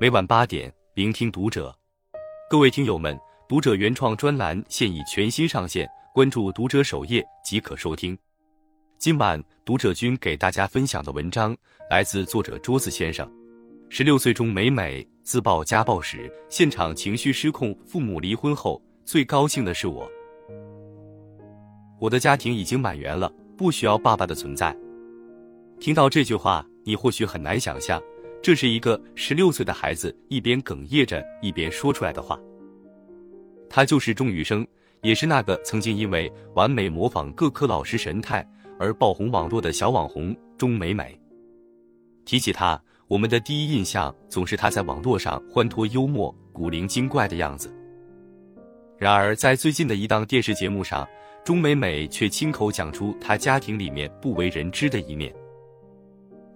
每晚八点，聆听读者。各位听友们，读者原创专栏现已全新上线，关注读者首页即可收听。今晚读者君给大家分享的文章来自作者桌子先生。十六岁中美美自曝家暴时，现场情绪失控，父母离婚后最高兴的是我。我的家庭已经满员了，不需要爸爸的存在。听到这句话，你或许很难想象，这是一个十六岁的孩子一边哽咽着一边说出来的话。他就是钟雨生，也是那个曾经因为完美模仿各科老师神态。而爆红网络的小网红钟美美，提起她，我们的第一印象总是她在网络上欢脱幽默、古灵精怪的样子。然而，在最近的一档电视节目上，钟美美却亲口讲出她家庭里面不为人知的一面。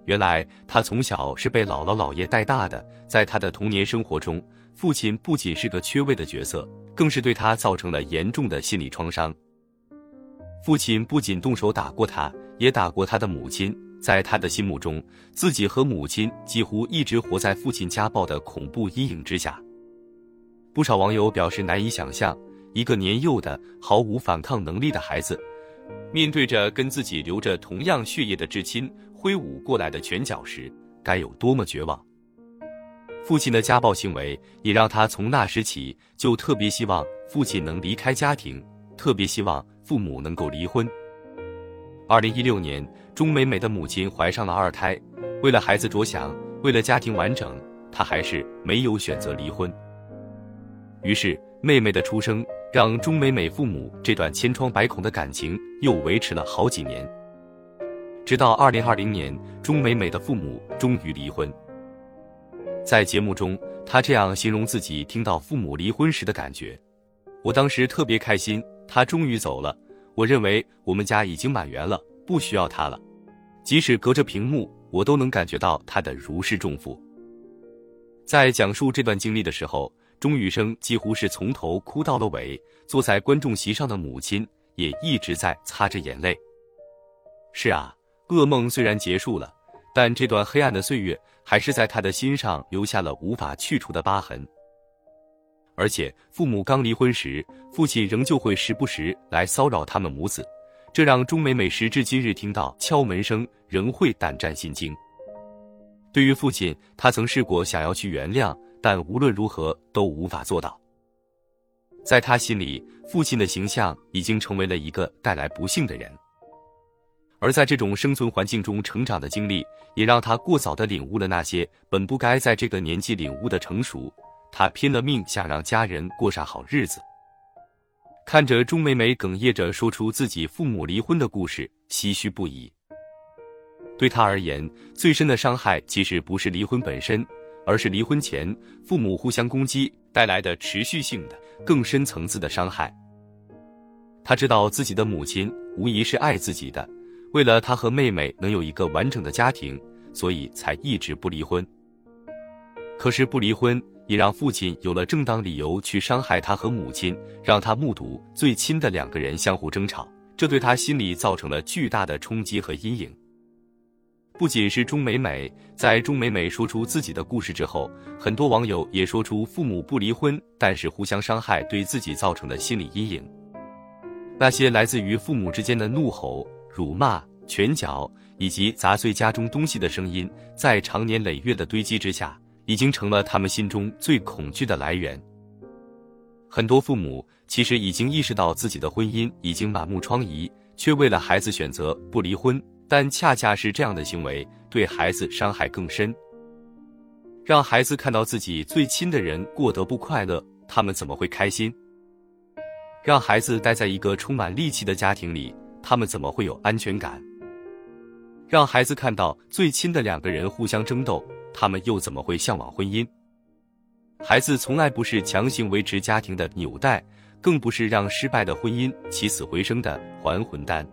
原来，他从小是被姥姥姥爷带大的，在他的童年生活中，父亲不仅是个缺位的角色，更是对他造成了严重的心理创伤。父亲不仅动手打过他，也打过他的母亲。在他的心目中，自己和母亲几乎一直活在父亲家暴的恐怖阴影之下。不少网友表示难以想象，一个年幼的、毫无反抗能力的孩子，面对着跟自己流着同样血液的至亲挥舞过来的拳脚时，该有多么绝望。父亲的家暴行为也让他从那时起就特别希望父亲能离开家庭，特别希望。父母能够离婚。二零一六年，钟美美的母亲怀上了二胎，为了孩子着想，为了家庭完整，她还是没有选择离婚。于是，妹妹的出生让钟美美父母这段千疮百孔的感情又维持了好几年。直到二零二零年，钟美美的父母终于离婚。在节目中，她这样形容自己听到父母离婚时的感觉：“我当时特别开心。”他终于走了，我认为我们家已经满员了，不需要他了。即使隔着屏幕，我都能感觉到他的如释重负。在讲述这段经历的时候，钟雨生几乎是从头哭到了尾，坐在观众席上的母亲也一直在擦着眼泪。是啊，噩梦虽然结束了，但这段黑暗的岁月还是在他的心上留下了无法去除的疤痕。而且，父母刚离婚时，父亲仍旧会时不时来骚扰他们母子，这让钟美美时至今日听到敲门声仍会胆战心惊。对于父亲，她曾试过想要去原谅，但无论如何都无法做到。在她心里，父亲的形象已经成为了一个带来不幸的人。而在这种生存环境中成长的经历，也让他过早的领悟了那些本不该在这个年纪领悟的成熟。他拼了命想让家人过上好日子。看着钟美美哽咽着说出自己父母离婚的故事，唏嘘不已。对他而言，最深的伤害其实不是离婚本身，而是离婚前父母互相攻击带来的持续性的、更深层次的伤害。他知道自己的母亲无疑是爱自己的，为了他和妹妹能有一个完整的家庭，所以才一直不离婚。可是不离婚。也让父亲有了正当理由去伤害他和母亲，让他目睹最亲的两个人相互争吵，这对他心里造成了巨大的冲击和阴影。不仅是钟美美，在钟美美说出自己的故事之后，很多网友也说出父母不离婚，但是互相伤害对自己造成的心理阴影。那些来自于父母之间的怒吼、辱骂、拳脚以及砸碎家中东西的声音，在长年累月的堆积之下。已经成了他们心中最恐惧的来源。很多父母其实已经意识到自己的婚姻已经满目疮痍，却为了孩子选择不离婚，但恰恰是这样的行为对孩子伤害更深。让孩子看到自己最亲的人过得不快乐，他们怎么会开心？让孩子待在一个充满戾气的家庭里，他们怎么会有安全感？让孩子看到最亲的两个人互相争斗。他们又怎么会向往婚姻？孩子从来不是强行维持家庭的纽带，更不是让失败的婚姻起死回生的还魂丹。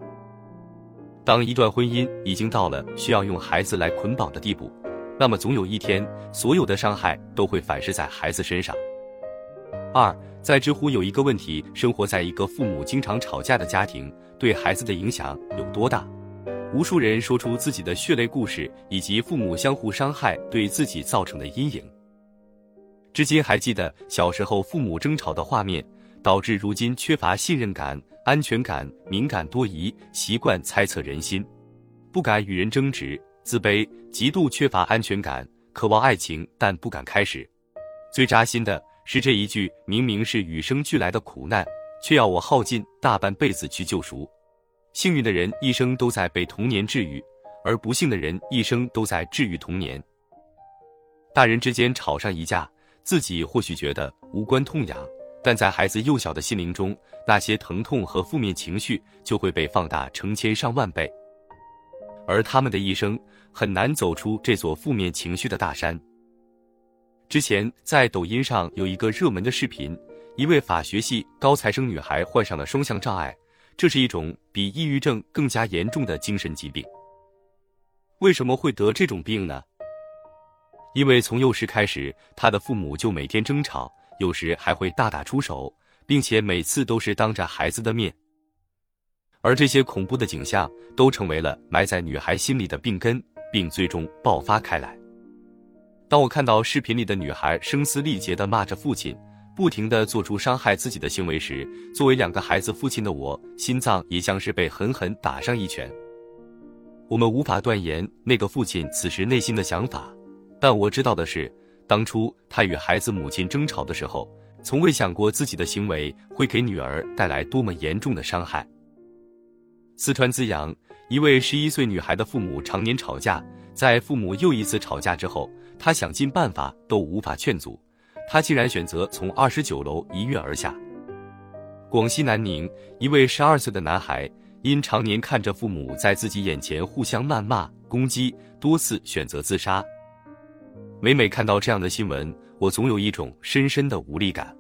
当一段婚姻已经到了需要用孩子来捆绑的地步，那么总有一天，所有的伤害都会反噬在孩子身上。二，在知乎有一个问题：生活在一个父母经常吵架的家庭，对孩子的影响有多大？无数人说出自己的血泪故事，以及父母相互伤害对自己造成的阴影。至今还记得小时候父母争吵的画面，导致如今缺乏信任感、安全感、敏感多疑，习惯猜测人心，不敢与人争执，自卑，极度缺乏安全感，渴望爱情但不敢开始。最扎心的是这一句：明明是与生俱来的苦难，却要我耗尽大半辈子去救赎。幸运的人一生都在被童年治愈，而不幸的人一生都在治愈童年。大人之间吵上一架。自己或许觉得无关痛痒，但在孩子幼小的心灵中，那些疼痛和负面情绪就会被放大成千上万倍，而他们的一生很难走出这座负面情绪的大山。之前在抖音上有一个热门的视频，一位法学系高材生女孩患上了双向障碍，这是一种比抑郁症更加严重的精神疾病。为什么会得这种病呢？因为从幼时开始，他的父母就每天争吵，有时还会大打出手，并且每次都是当着孩子的面。而这些恐怖的景象都成为了埋在女孩心里的病根，并最终爆发开来。当我看到视频里的女孩声嘶力竭地骂着父亲，不停地做出伤害自己的行为时，作为两个孩子父亲的我，心脏也像是被狠狠打上一拳。我们无法断言那个父亲此时内心的想法。但我知道的是，当初他与孩子母亲争吵的时候，从未想过自己的行为会给女儿带来多么严重的伤害。四川资阳一位十一岁女孩的父母常年吵架，在父母又一次吵架之后，她想尽办法都无法劝阻，他竟然选择从二十九楼一跃而下。广西南宁一位十二岁的男孩，因常年看着父母在自己眼前互相谩骂攻击，多次选择自杀。每每看到这样的新闻，我总有一种深深的无力感。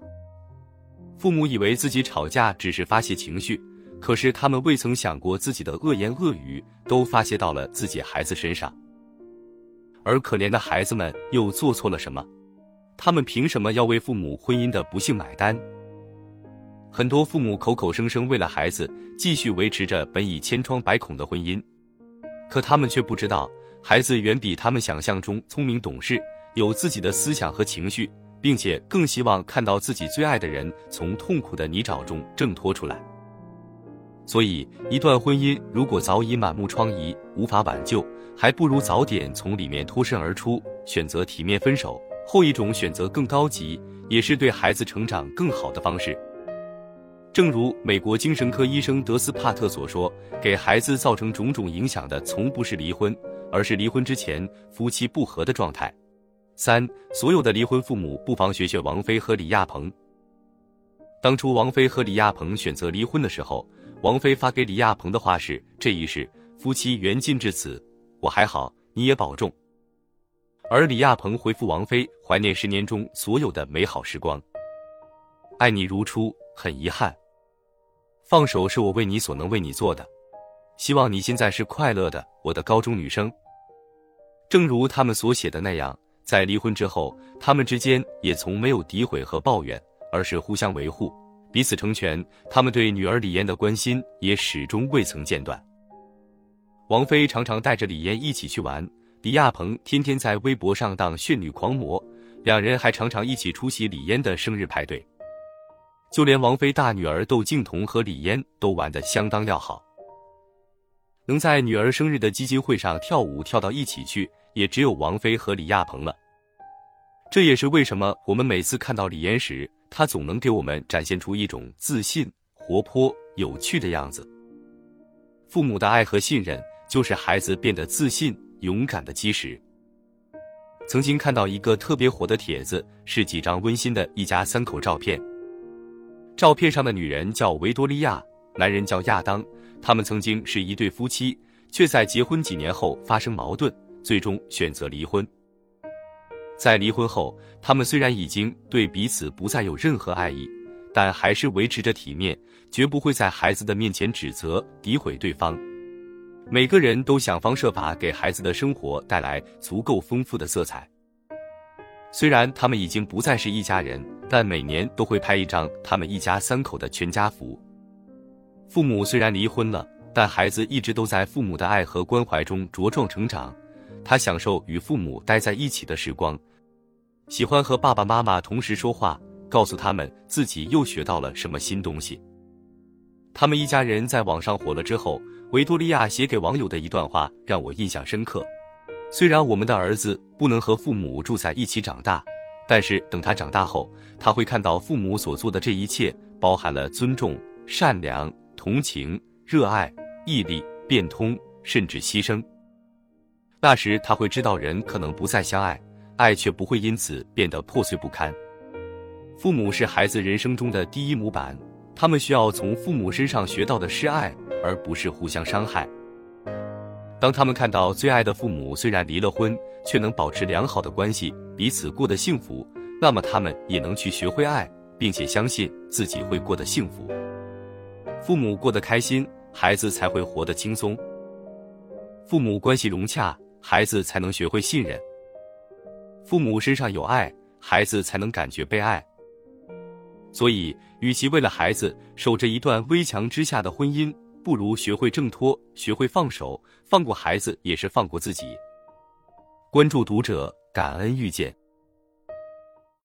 父母以为自己吵架只是发泄情绪，可是他们未曾想过自己的恶言恶语都发泄到了自己孩子身上。而可怜的孩子们又做错了什么？他们凭什么要为父母婚姻的不幸买单？很多父母口口声声为了孩子继续维持着本已千疮百孔的婚姻，可他们却不知道。孩子远比他们想象中聪明懂事，有自己的思想和情绪，并且更希望看到自己最爱的人从痛苦的泥沼中挣脱出来。所以，一段婚姻如果早已满目疮痍，无法挽救，还不如早点从里面脱身而出，选择体面分手。后一种选择更高级，也是对孩子成长更好的方式。正如美国精神科医生德斯帕特所说：“给孩子造成种种影响的，从不是离婚。”而是离婚之前夫妻不和的状态。三，所有的离婚父母不妨学学王菲和李亚鹏。当初王菲和李亚鹏选择离婚的时候，王菲发给李亚鹏的话是：“这一世夫妻缘尽至此，我还好，你也保重。”而李亚鹏回复王菲：“怀念十年中所有的美好时光，爱你如初，很遗憾，放手是我为你所能为你做的。”希望你现在是快乐的，我的高中女生。正如他们所写的那样，在离婚之后，他们之间也从没有诋毁和抱怨，而是互相维护，彼此成全。他们对女儿李嫣的关心也始终未曾间断。王菲常常带着李嫣一起去玩，李亚鹏天天在微博上当炫女狂魔，两人还常常一起出席李嫣的生日派对。就连王菲大女儿窦靖童和李嫣都玩得相当要好。能在女儿生日的基金会上跳舞跳到一起去，也只有王菲和李亚鹏了。这也是为什么我们每次看到李嫣时，她总能给我们展现出一种自信、活泼、有趣的样子。父母的爱和信任，就是孩子变得自信、勇敢的基石。曾经看到一个特别火的帖子，是几张温馨的一家三口照片。照片上的女人叫维多利亚，男人叫亚当。他们曾经是一对夫妻，却在结婚几年后发生矛盾，最终选择离婚。在离婚后，他们虽然已经对彼此不再有任何爱意，但还是维持着体面，绝不会在孩子的面前指责、诋毁对方。每个人都想方设法给孩子的生活带来足够丰富的色彩。虽然他们已经不再是一家人，但每年都会拍一张他们一家三口的全家福。父母虽然离婚了，但孩子一直都在父母的爱和关怀中茁壮成长。他享受与父母待在一起的时光，喜欢和爸爸妈妈同时说话，告诉他们自己又学到了什么新东西。他们一家人在网上火了之后，维多利亚写给网友的一段话让我印象深刻。虽然我们的儿子不能和父母住在一起长大，但是等他长大后，他会看到父母所做的这一切包含了尊重、善良、同情、热爱、毅力、变通，甚至牺牲。那时他会知道，人可能不再相爱，爱却不会因此变得破碎不堪。父母是孩子人生中的第一模板，他们需要从父母身上学到的是爱，而不是互相伤害。当他们看到最爱的父母虽然离了婚，却能保持良好的关系，彼此过得幸福，那么他们也能去学会爱，并且相信自己会过得幸福。父母过得开心，孩子才会活得轻松。父母关系融洽，孩子才能学会信任。父母身上有爱，孩子才能感觉被爱。所以，与其为了孩子守着一段危墙之下的婚姻，不如学会挣脱，学会放手，放过孩子也是放过自己。关注读者，感恩遇见。